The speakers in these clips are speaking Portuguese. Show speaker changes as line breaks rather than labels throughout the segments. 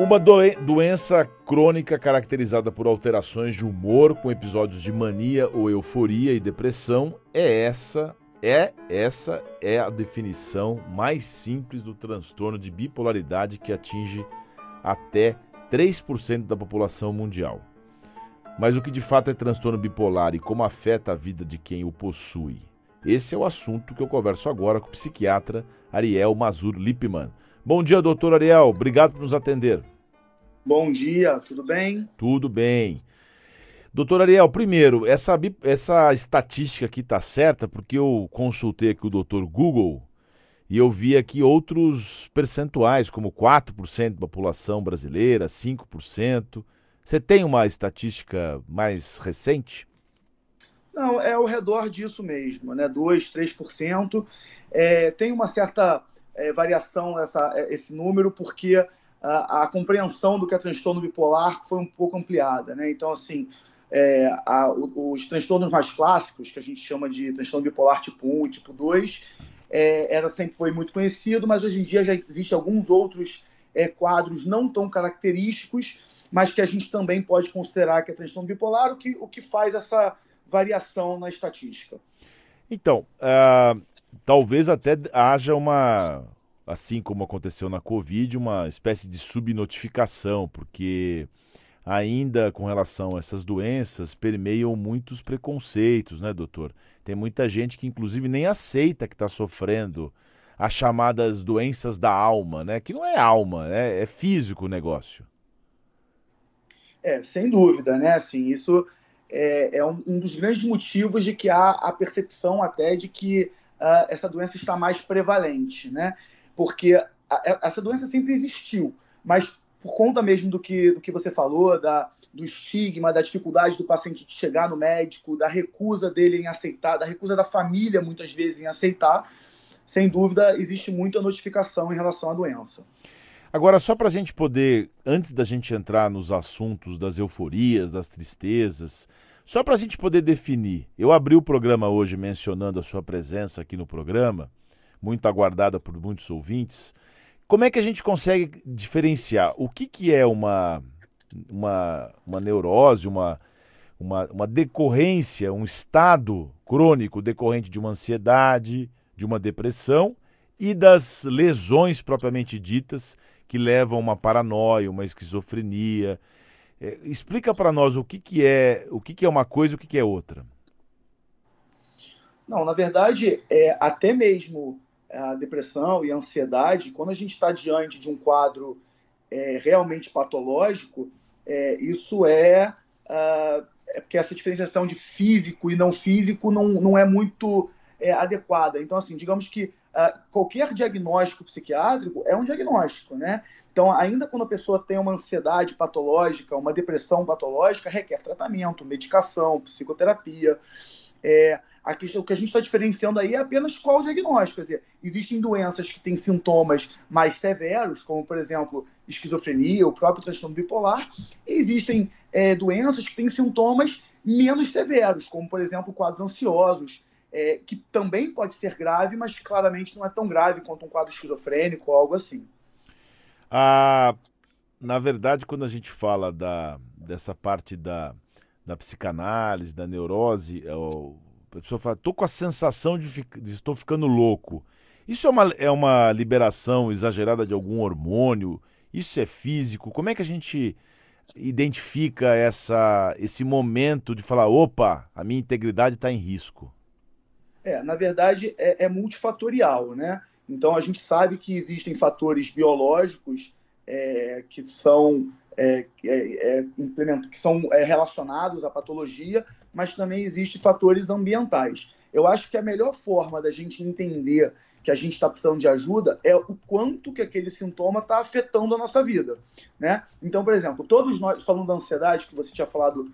Uma doen doença crônica caracterizada por alterações de humor, com episódios de mania ou euforia e depressão, é essa é essa é a definição mais simples do transtorno de bipolaridade que atinge até 3% da população mundial. Mas o que de fato é transtorno bipolar e como afeta a vida de quem o possui? Esse é o assunto que eu converso agora com o psiquiatra Ariel Mazur Lippmann. Bom dia, doutor Ariel. Obrigado por nos atender.
Bom dia, tudo bem?
Tudo bem. Doutor Ariel, primeiro, essa, essa estatística aqui está certa, porque eu consultei aqui o doutor Google e eu vi aqui outros percentuais, como 4% da população brasileira, 5%. Você tem uma estatística mais recente?
Não, é ao redor disso mesmo, né? 2%, 3%. É, tem uma certa é, variação essa, é, esse número, porque a, a, compreensão do que é transtorno bipolar foi um pouco ampliada, né? Então, assim, é, a, os transtornos mais clássicos, que a gente chama de transtorno bipolar tipo 1 e tipo 2, é, era, sempre foi muito conhecido, mas hoje em dia já existem alguns outros é, quadros não tão característicos, mas que a gente também pode considerar que é transtorno bipolar, o que, o que faz essa variação na estatística.
Então, uh, talvez até haja uma, assim como aconteceu na Covid, uma espécie de subnotificação, porque ainda com relação a essas doenças permeiam muitos preconceitos, né, doutor? Tem muita gente que inclusive nem aceita que está sofrendo as chamadas doenças da alma, né? Que não é alma, né? é físico o negócio.
É, sem dúvida, né? Assim, isso é, é um, um, dos grandes motivos de que há a percepção até de que uh, essa doença está mais prevalente, né? Porque a, a, essa doença sempre existiu, mas por conta mesmo do que, do que você falou, da, do estigma, da dificuldade do paciente de chegar no médico, da recusa dele em aceitar, da recusa da família muitas vezes em aceitar, sem dúvida existe muita notificação em relação à doença.
Agora, só para a gente poder, antes da gente entrar nos assuntos das euforias, das tristezas, só para a gente poder definir, eu abri o programa hoje mencionando a sua presença aqui no programa, muito aguardada por muitos ouvintes. Como é que a gente consegue diferenciar o que, que é uma, uma, uma neurose, uma, uma, uma decorrência, um estado crônico decorrente de uma ansiedade, de uma depressão e das lesões propriamente ditas que levam a uma paranoia, uma esquizofrenia. É, explica para nós o que, que é o que, que é uma coisa e o que, que é outra.
Não, na verdade, é, até mesmo a depressão e a ansiedade, quando a gente está diante de um quadro é, realmente patológico, é, isso é, uh, é porque essa diferenciação de físico e não físico não, não é muito é, adequada. Então, assim, digamos que uh, qualquer diagnóstico psiquiátrico é um diagnóstico, né? Então, ainda quando a pessoa tem uma ansiedade patológica, uma depressão patológica, requer tratamento, medicação, psicoterapia. É, a questão, o que a gente está diferenciando aí é apenas qual o diagnóstico. Quer dizer, existem doenças que têm sintomas mais severos, como, por exemplo, esquizofrenia, o próprio transtorno bipolar, e existem é, doenças que têm sintomas menos severos, como, por exemplo, quadros ansiosos, é, que também pode ser grave, mas claramente não é tão grave quanto um quadro esquizofrênico ou algo assim.
Ah, na verdade, quando a gente fala da, dessa parte da, da psicanálise, da neurose, é a pessoa fala, estou com a sensação de, de, estou ficando louco. Isso é uma, é uma liberação exagerada de algum hormônio? Isso é físico? Como é que a gente identifica essa, esse momento de falar, opa, a minha integridade está em risco?
É, na verdade, é, é, multifatorial, né? Então, a gente sabe que existem fatores biológicos é, que são, é, é, é que são é, relacionados à patologia, mas também existem fatores ambientais. Eu acho que a melhor forma da gente entender que a gente está precisando de ajuda é o quanto que aquele sintoma está afetando a nossa vida, né? Então, por exemplo, todos nós, falando da ansiedade, que você tinha falado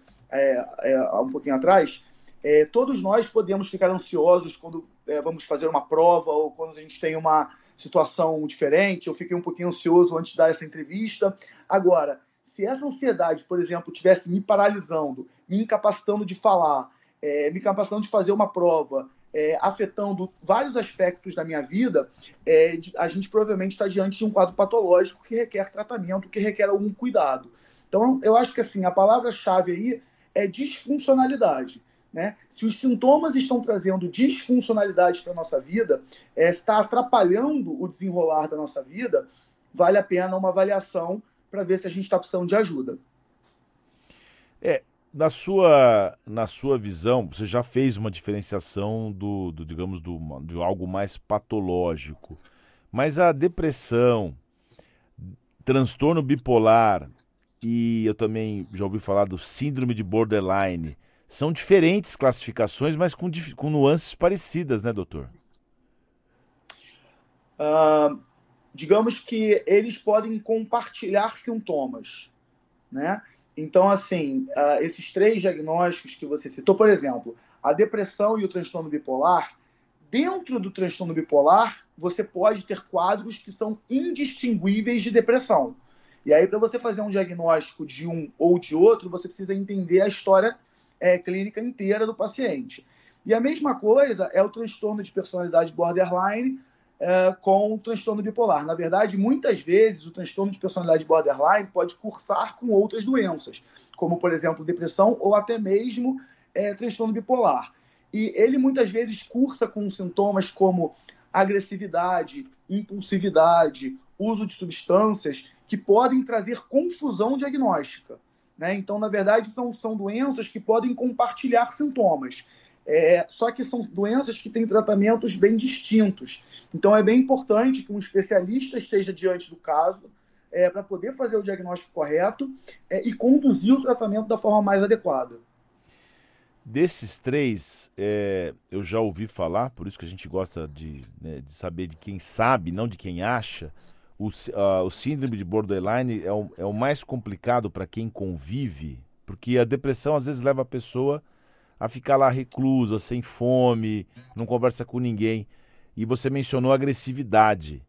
há um pouquinho atrás, é, todos nós podemos ficar ansiosos quando é, vamos fazer uma prova ou quando a gente tem uma situação diferente. Eu fiquei um pouquinho ansioso antes de dar essa entrevista. Agora, se essa ansiedade, por exemplo, tivesse me paralisando, me incapacitando de falar, é, me incapacitando de fazer uma prova, é, afetando vários aspectos da minha vida, é, a gente provavelmente está diante de um quadro patológico que requer tratamento, que requer algum cuidado. Então, eu acho que assim a palavra-chave aí é disfuncionalidade. Né? Se os sintomas estão trazendo disfuncionalidade para a nossa vida, é, está atrapalhando o desenrolar da nossa vida, vale a pena uma avaliação para ver se a gente está precisando de ajuda.
É, na sua, na sua visão, você já fez uma diferenciação do, do digamos, do, de algo mais patológico. Mas a depressão, transtorno bipolar e eu também já ouvi falar do síndrome de borderline, são diferentes classificações, mas com, com nuances parecidas, né, doutor?
Uh, digamos que eles podem compartilhar sintomas, né? Então, assim, uh, esses três diagnósticos que você citou, por exemplo, a depressão e o transtorno bipolar, dentro do transtorno bipolar, você pode ter quadros que são indistinguíveis de depressão. E aí, para você fazer um diagnóstico de um ou de outro, você precisa entender a história é, clínica inteira do paciente. E a mesma coisa é o transtorno de personalidade borderline, é, com o transtorno bipolar. Na verdade, muitas vezes o transtorno de personalidade borderline pode cursar com outras doenças, como, por exemplo, depressão ou até mesmo é, transtorno bipolar. E ele muitas vezes cursa com sintomas como agressividade, impulsividade, uso de substâncias que podem trazer confusão diagnóstica. Né? Então, na verdade, são, são doenças que podem compartilhar sintomas. É, só que são doenças que têm tratamentos bem distintos. Então, é bem importante que um especialista esteja diante do caso é, para poder fazer o diagnóstico correto é, e conduzir o tratamento da forma mais adequada.
Desses três, é, eu já ouvi falar, por isso que a gente gosta de, né, de saber de quem sabe, não de quem acha. O, uh, o síndrome de borderline é o, é o mais complicado para quem convive, porque a depressão às vezes leva a pessoa a ficar lá reclusa, sem fome, não conversa com ninguém. E você mencionou agressividade.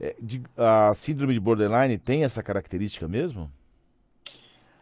É, de, a síndrome de borderline tem essa característica mesmo?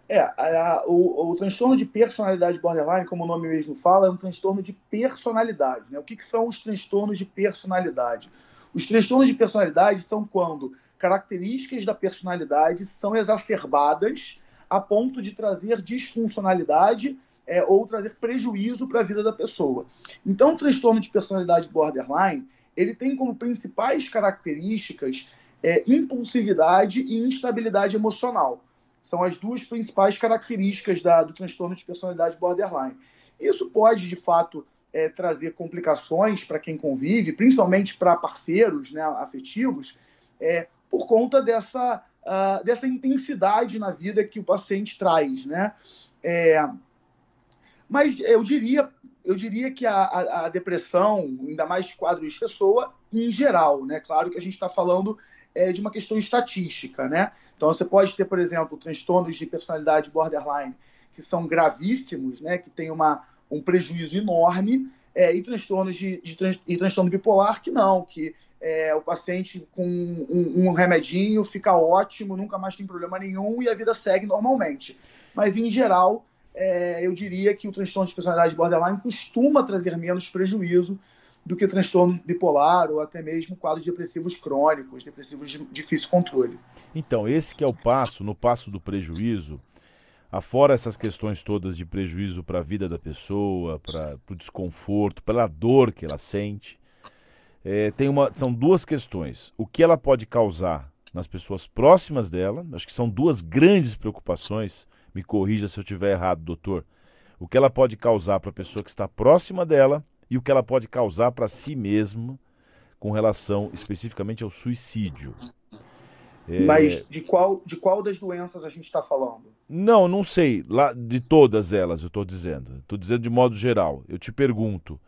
É, a, a, o, o, transtorno de personalidade borderline, como o nome mesmo fala, é um transtorno de personalidade. Né? O que, que são os transtornos de personalidade? Os transtornos de personalidade são quando características da personalidade são exacerbadas a ponto de trazer disfuncionalidade é, ou trazer prejuízo para a vida da pessoa. Então, o transtorno de personalidade borderline ele tem como principais características é, impulsividade e instabilidade emocional. São as duas principais características da, do transtorno de personalidade borderline. Isso pode, de fato, é, trazer complicações para quem convive, principalmente para parceiros né, afetivos, é, por conta dessa, uh, dessa intensidade na vida que o paciente traz. Né? É, mas eu diria, eu diria que a, a, a, depressão, ainda mais de quadro de pessoa, em geral, né? Claro que a gente está falando é, de uma questão estatística, né? Então você pode ter, por exemplo, transtornos de personalidade borderline que são gravíssimos, né? Que tem uma, um prejuízo enorme, é, e transtornos de, de e transtorno bipolar que não, que é, o paciente com um, um remedinho fica ótimo, nunca mais tem problema nenhum e a vida segue normalmente. Mas em geral é, eu diria que o transtorno de personalidade borderline costuma trazer menos prejuízo do que transtorno bipolar ou até mesmo quadros depressivos crônicos, depressivos de difícil controle.
Então, esse que é o passo, no passo do prejuízo, afora essas questões todas de prejuízo para a vida da pessoa, para o desconforto, pela dor que ela sente, é, tem uma, são duas questões. O que ela pode causar nas pessoas próximas dela, acho que são duas grandes preocupações me corrija se eu estiver errado, doutor. O que ela pode causar para a pessoa que está próxima dela e o que ela pode causar para si mesma com relação especificamente ao suicídio.
É... Mas de qual, de qual das doenças a gente está falando?
Não, não sei. Lá, de todas elas, eu estou dizendo. Estou dizendo de modo geral. Eu te pergunto: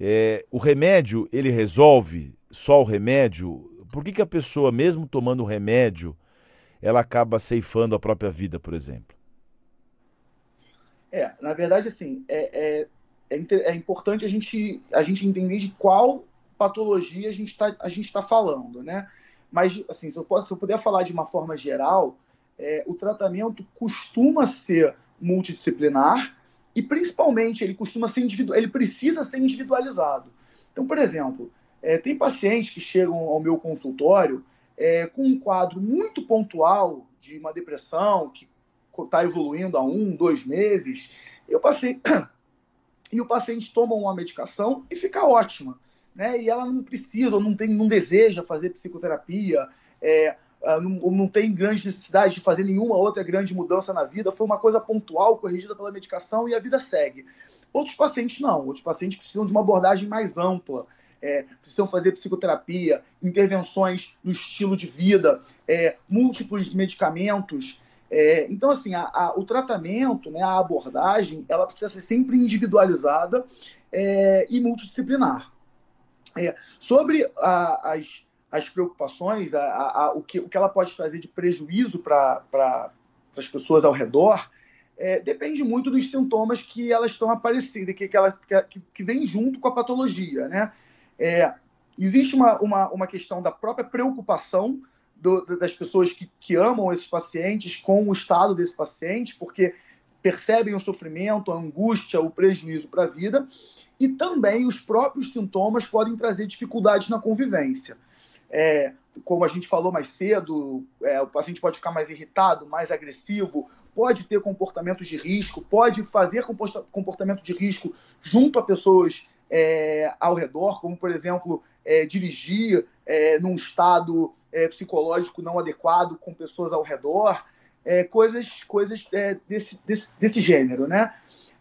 é, o remédio, ele resolve só o remédio? Por que, que a pessoa, mesmo tomando o remédio, ela acaba ceifando a própria vida, por exemplo?
É, na verdade, assim, é, é, é, é, importante a gente, a gente entender de qual patologia a gente está tá falando, né? Mas, assim, se eu, posso, se eu puder falar de uma forma geral, é, o tratamento costuma ser multidisciplinar e, principalmente, ele costuma ser individual, ele precisa ser individualizado. Então, por exemplo, é, tem pacientes que chegam ao meu consultório é, com um quadro muito pontual de uma depressão que está evoluindo há um, dois meses, e o paciente, e o paciente toma uma medicação e fica ótima. Né? E ela não precisa, não, tem, não deseja fazer psicoterapia, é, não, não, tem grande necessidade de fazer nenhuma outra grande mudança na vida, foi uma coisa pontual, corrigida pela medicação e a vida segue. Outros pacientes não, outros pacientes precisam de uma abordagem mais ampla, é, precisam fazer psicoterapia, intervenções no estilo de vida, é, múltiplos medicamentos. É, então, assim, a, a, o tratamento, né, a abordagem, ela precisa ser sempre individualizada é, e multidisciplinar. É, sobre a, as, as preocupações, o, que, o que ela pode trazer de prejuízo para pra, as pessoas ao redor, é, depende muito dos sintomas que elas estão aparecendo, que, que, ela, que, que vem junto com a patologia. Né? É, existe uma, uma, uma questão da própria preocupação do, das pessoas que, que amam esses pacientes com o estado desse paciente, porque percebem o sofrimento, a angústia, o prejuízo para a vida, e também os próprios sintomas podem trazer dificuldades na convivência. É, como a gente falou mais cedo, é, o paciente pode ficar mais irritado, mais agressivo, pode ter comportamentos de risco, pode fazer comportamento de risco junto a pessoas é, ao redor, como, por exemplo, é, dirigir é, num estado é, psicológico não adequado com pessoas ao redor, coisas, coisas desse, desse, desse, gênero. Né?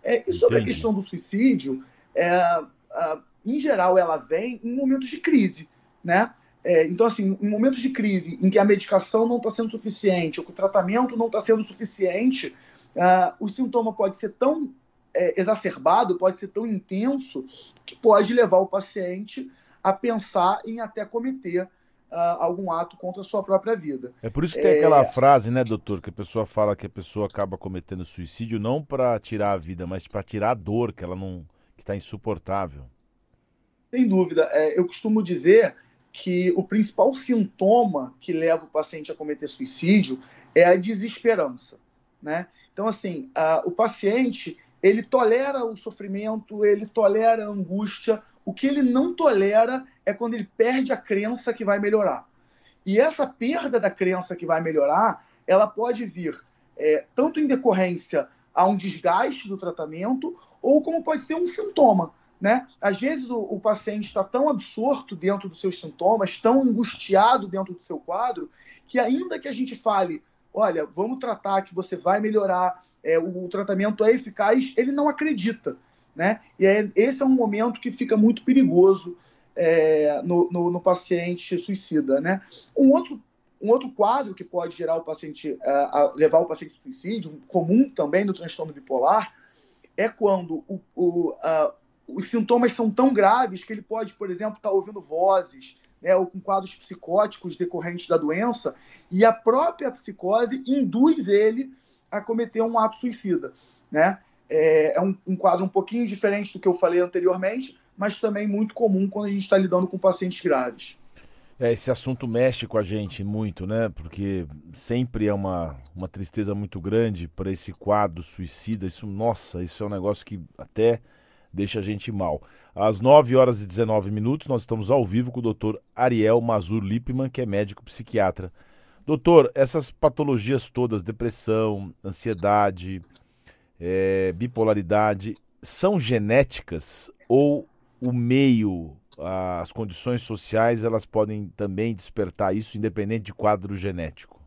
e sobre Entendi. a questão do suicídio, em geral, ela vem em momentos de crise. Né? É, então, assim, em momentos de crise em que a medicação não está sendo suficiente, ou que o tratamento não está sendo suficiente, uh, o sintoma pode ser tão é, exacerbado, pode ser tão intenso, que pode levar o paciente a pensar em até cometer uh, algum ato contra a sua própria vida.
É por isso que tem é... aquela frase, né, doutor, que a pessoa fala que a pessoa acaba cometendo suicídio não para tirar a vida, mas para tirar a dor que ela não que está insuportável.
Sem dúvida. É, eu costumo dizer que o principal sintoma que leva o paciente a cometer suicídio é a desesperança, né? Então, assim, a, o paciente, ele tolera o sofrimento, ele tolera a angústia, o que ele não tolera é quando ele perde a crença que vai melhorar. E essa perda da crença que vai melhorar, ela pode vir é, tanto em decorrência a um desgaste do tratamento, ou como pode ser um sintoma. Né? Às vezes o, o paciente está tão absorto dentro dos seus sintomas, tão angustiado dentro do seu quadro, que ainda que a gente fale, olha, vamos tratar que você vai melhorar, é, o, o, tratamento é eficaz, ele não acredita. Né? E é, esse é um momento que fica muito perigoso é, no, no, no, paciente suicida. Né? Um, outro, um outro quadro que pode gerar o paciente, uh, levar o paciente ao suicídio, comum também no transtorno bipolar, é quando o, o, os sintomas são tão graves que ele pode, por exemplo, estar tá ouvindo vozes, né, ou com quadros psicóticos decorrentes da doença, e a própria psicose induz ele a cometer um ato suicida. Né? É, é um, um, quadro um pouquinho diferente do que eu falei anteriormente, mas também muito comum quando a gente está lidando com pacientes graves.
É, esse assunto mexe com a gente muito, né? Porque sempre é uma, uma tristeza muito grande para esse quadro suicida. Isso, nossa, isso é um negócio que até deixa a gente mal. Às 9 horas e 19 minutos, nós estamos ao vivo com o doutor Ariel Mazur Lippmann, que é médico psiquiatra. Doutor, essas patologias todas, depressão, ansiedade, é, bipolaridade, são genéticas ou o meio, as condições sociais, elas podem também despertar isso, independente de quadro genético?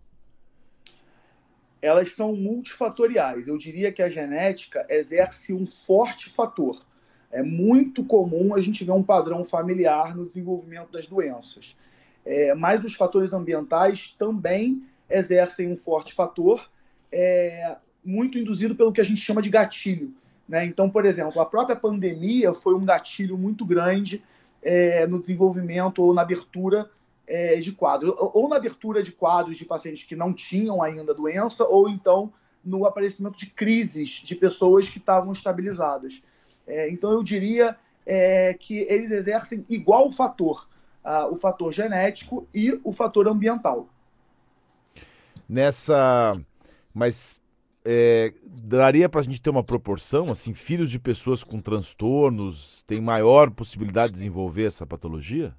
Elas são multifatoriais. Eu diria que a genética exerce um forte fator é muito comum a gente ver um padrão familiar no desenvolvimento das doenças. É, mas os fatores ambientais também exercem um forte fator, é, muito induzido pelo que a gente chama de gatilho. Né? Então, por exemplo, a própria pandemia foi um gatilho muito grande é, no desenvolvimento ou na abertura é, de quadros, ou na abertura de quadros de pacientes que não tinham ainda doença, ou então no aparecimento de crises de pessoas que estavam estabilizadas. É, então, eu diria é, que eles exercem igual fator, uh, o fator genético e o fator ambiental.
Nessa. Mas é, daria para a gente ter uma proporção, assim, filhos de pessoas com transtornos têm maior possibilidade de desenvolver essa patologia?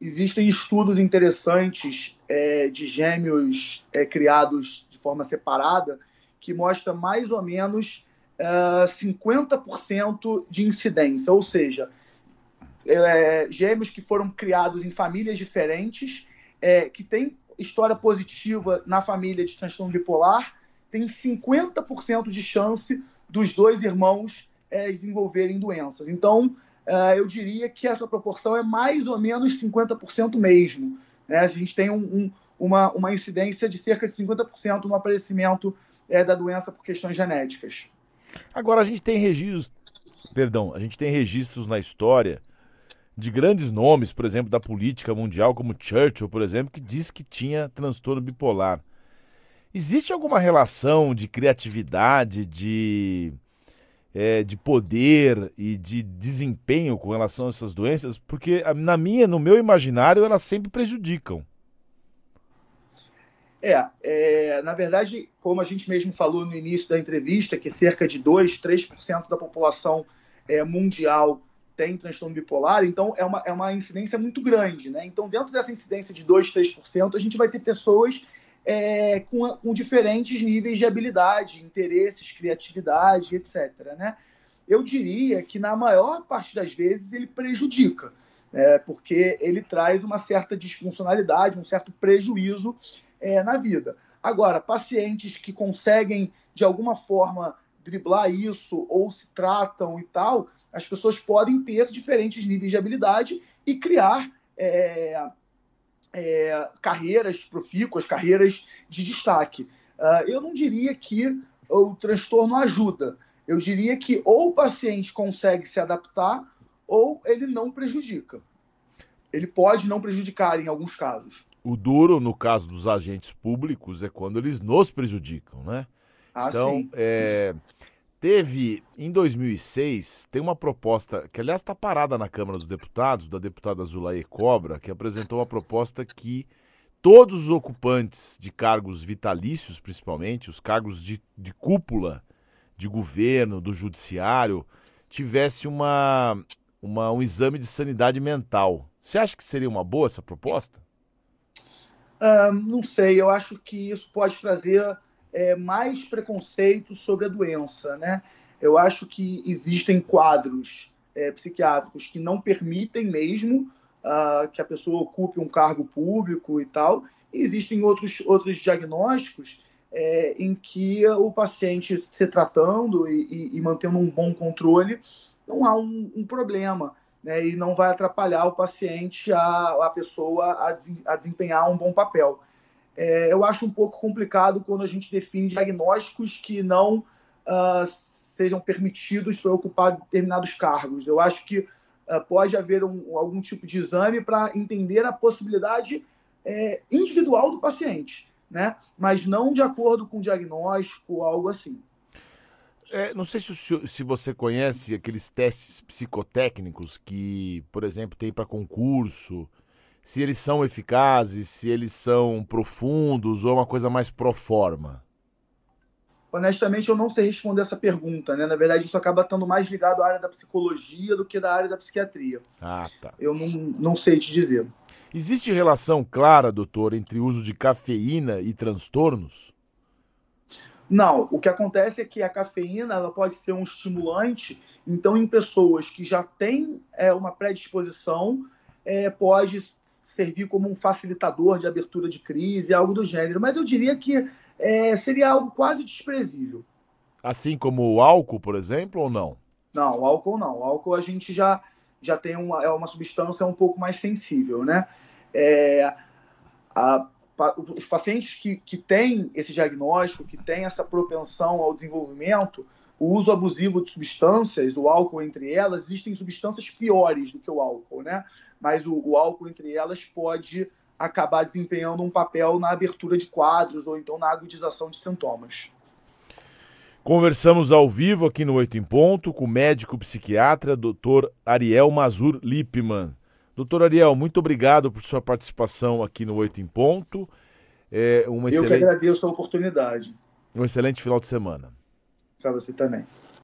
Existem estudos interessantes é, de gêmeos é, criados de forma separada que mostra mais ou menos uh, é, 50% de incidência, ou seja, é, gêmeos que foram criados em famílias diferentes, é, que têm história positiva na família de transtorno bipolar, tem 50% de chance dos dois irmãos é, desenvolverem doenças. Então, é, eu diria que essa proporção é mais ou menos 50% mesmo. Né? A gente tem um, um, uma, uma incidência de cerca de 50% no aparecimento é, da doença por questões genéticas.
Agora, a gente tem registros, perdão, a gente tem registros na história de grandes nomes, por exemplo, da política mundial, como Churchill, por exemplo, que diz que tinha transtorno bipolar. Existe alguma relação de criatividade, de, é, de poder e de desempenho com relação a essas doenças? Porque na minha, no meu imaginário, elas sempre prejudicam.
É, é, na verdade, como a gente mesmo falou no início da entrevista, que cerca de 2, 3% da população é, mundial tem transtorno bipolar, então é uma, é uma incidência muito grande. Né? Então, dentro dessa incidência de 2, 3%, a gente vai ter pessoas é, com, com, diferentes níveis de habilidade, interesses, criatividade, etc. Né? Eu diria que, na maior parte das vezes, ele prejudica, é, porque ele traz uma certa disfuncionalidade, um certo prejuízo é, na vida. Agora, pacientes que conseguem, de alguma forma, driblar isso ou se tratam e tal, as pessoas podem ter diferentes níveis de habilidade e criar é, é, carreiras profícuas, carreiras de destaque. Uh, eu não diria que o transtorno ajuda. Eu diria que ou o paciente consegue se adaptar ou ele não prejudica. Ele pode não prejudicar em alguns casos.
O duro, no caso dos agentes públicos, é quando eles nos prejudicam, né?
Ah,
então, é, Teve, em 2006, tem uma proposta, que aliás está parada na Câmara dos Deputados, da deputada Zulaê Cobra, que apresentou uma proposta que todos os ocupantes de cargos vitalícios, principalmente, os cargos de, de cúpula de governo, do judiciário, tivesse uma, uma, um exame de sanidade mental. Você acha que seria uma boa essa proposta?
Uh, não sei, eu acho que isso pode trazer é, mais preconceito sobre a doença, né? Eu acho que existem quadros é, psiquiátricos que não permitem mesmo uh, que a pessoa ocupe um cargo público e tal, e existem outros, outros diagnósticos é, em que o paciente se tratando e, e, e, mantendo um bom controle, não há um, um problema, né? E não vai atrapalhar o paciente, a, a pessoa a, a desempenhar um bom papel é, eu acho um pouco complicado quando a gente define diagnósticos que não uh, sejam permitidos para ocupar determinados cargos. Eu acho que uh, pode haver um, algum tipo de exame para entender a possibilidade é, individual do paciente, né? mas não de acordo com diagnóstico ou algo assim.
É, não sei se, se você conhece aqueles testes psicotécnicos que, por exemplo, tem para concurso, se eles são eficazes, se eles são profundos ou é uma coisa mais pro forma?
Honestamente, eu não sei responder essa pergunta, né? Na verdade, isso acaba estando mais ligado à área da psicologia do que da área da psiquiatria.
Ah, tá.
Eu não, não sei te dizer.
Existe relação clara, doutor, entre o uso de cafeína e transtornos?
Não, o que acontece é que a cafeína ela pode ser um estimulante, então em pessoas que já têm é, uma predisposição, é, pode servir como um facilitador de abertura de crise, algo do gênero. Mas eu diria que é, seria algo quase desprezível.
Assim como o álcool, por exemplo, ou não?
Não, o álcool não. O álcool a gente já, já tem uma, é uma substância um pouco mais sensível, né? É, a, os pacientes que, que têm esse diagnóstico, que têm essa propensão ao desenvolvimento, o uso abusivo de substâncias, o álcool entre elas, existem substâncias piores do que o álcool, né? Mas o, o álcool entre elas pode acabar desempenhando um papel na abertura de quadros ou então na agudização de sintomas.
Conversamos ao vivo aqui no Oito em Ponto com o médico psiquiatra Dr. Ariel Mazur Lippmann. Doutor Ariel, muito obrigado por sua participação aqui no Oito em Ponto.
É uma excelente... Eu que agradeço a oportunidade.
Um excelente final de semana.
Para você também.